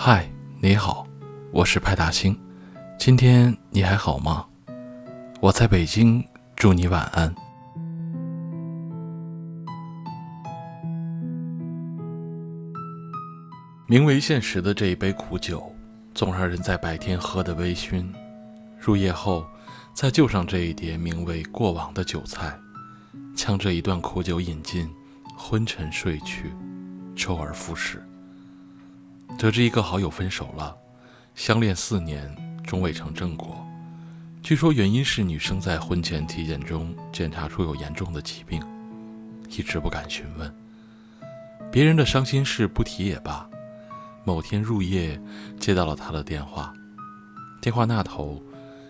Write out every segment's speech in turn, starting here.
嗨，你好，我是派大星。今天你还好吗？我在北京，祝你晚安。名为现实的这一杯苦酒，总让人在白天喝得微醺，入夜后再就上这一碟名为过往的酒菜，将这一段苦酒饮尽，昏沉睡去，周而复始。得知一个好友分手了，相恋四年终未成正果。据说原因是女生在婚前体检中检查出有严重的疾病，一直不敢询问。别人的伤心事不提也罢。某天入夜接到了他的电话，电话那头，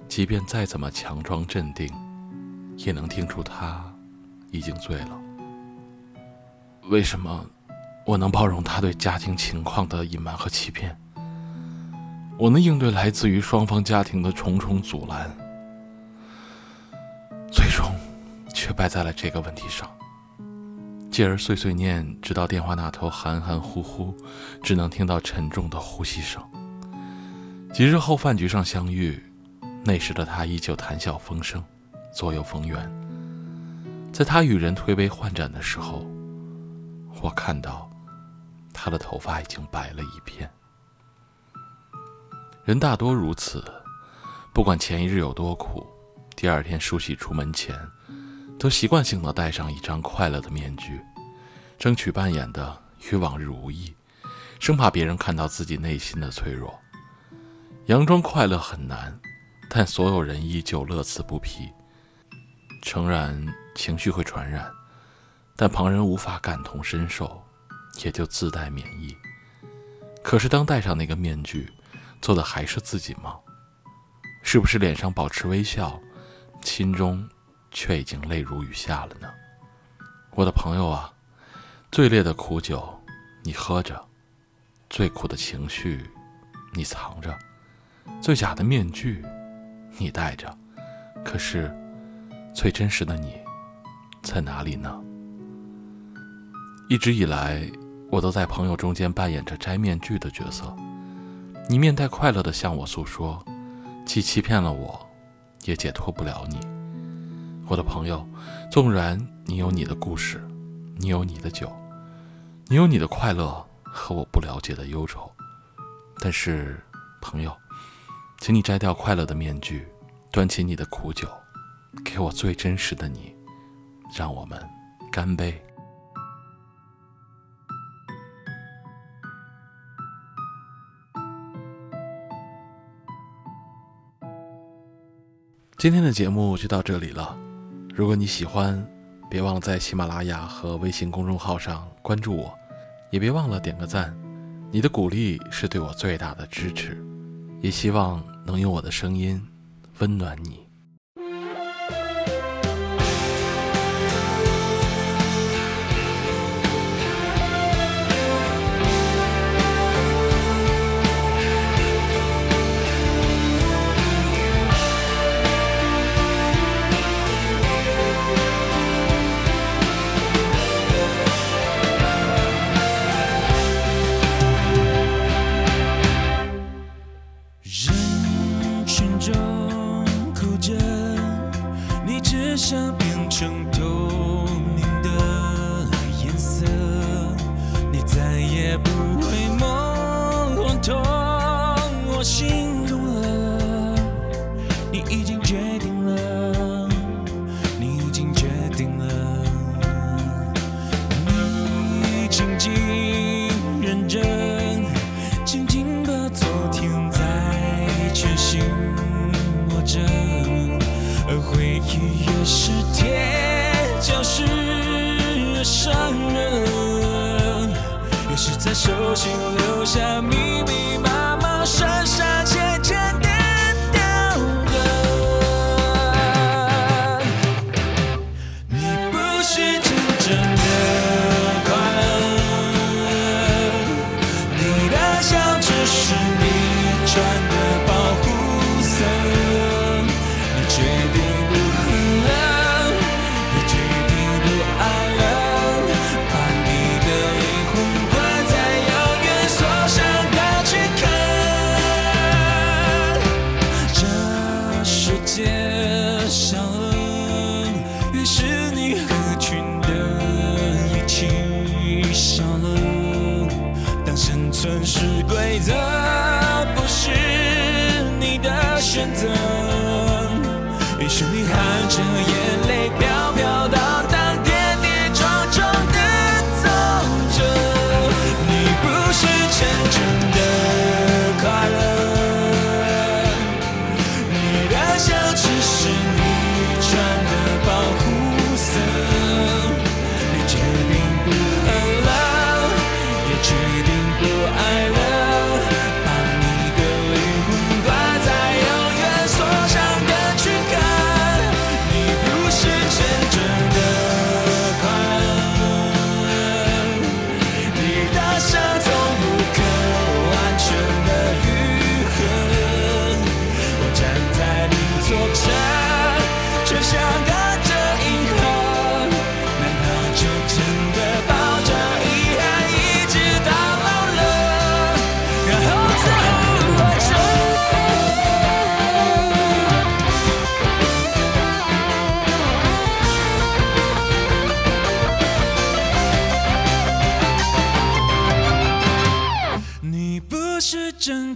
即便再怎么强装镇定，也能听出他已经醉了。为什么？我能包容他对家庭情况的隐瞒和欺骗，我能应对来自于双方家庭的重重阻拦，最终却败在了这个问题上。继而碎碎念，直到电话那头含含糊糊，只能听到沉重的呼吸声。几日后饭局上相遇，那时的他依旧谈笑风生，左右逢源。在他与人推杯换盏的时候，我看到。他的头发已经白了一片。人大多如此，不管前一日有多苦，第二天梳洗出门前，都习惯性的戴上一张快乐的面具，争取扮演的与往日无异，生怕别人看到自己内心的脆弱。佯装快乐很难，但所有人依旧乐此不疲。诚然，情绪会传染，但旁人无法感同身受。也就自带免疫。可是，当戴上那个面具，做的还是自己吗？是不是脸上保持微笑，心中却已经泪如雨下了呢？我的朋友啊，最烈的苦酒你喝着，最苦的情绪你藏着，最假的面具你戴着，可是最真实的你在哪里呢？一直以来。我都在朋友中间扮演着摘面具的角色，你面带快乐的向我诉说，既欺骗了我，也解脱不了你。我的朋友，纵然你有你的故事，你有你的酒，你有你的快乐和我不了解的忧愁，但是，朋友，请你摘掉快乐的面具，端起你的苦酒，给我最真实的你，让我们干杯。今天的节目就到这里了。如果你喜欢，别忘了在喜马拉雅和微信公众号上关注我，也别忘了点个赞。你的鼓励是对我最大的支持，也希望能用我的声音温暖你。想变成透明的颜色，你再也不会摸痛我心痛了。你已经决定了，你已经决定了，你静静认真，静静把昨天在全心握着，而回忆。是铁，就是伤人。也是在手心留下密密麻麻、深深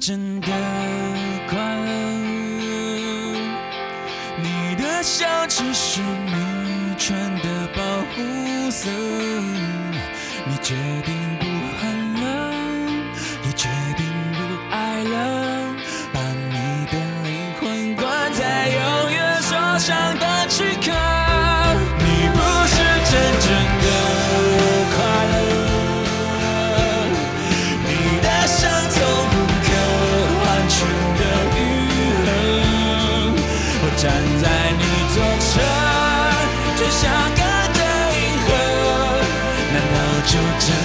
真的快乐你的笑只是你穿的保护色你决定不恨了也决定不爱了把你的灵魂关在永远锁上的。your.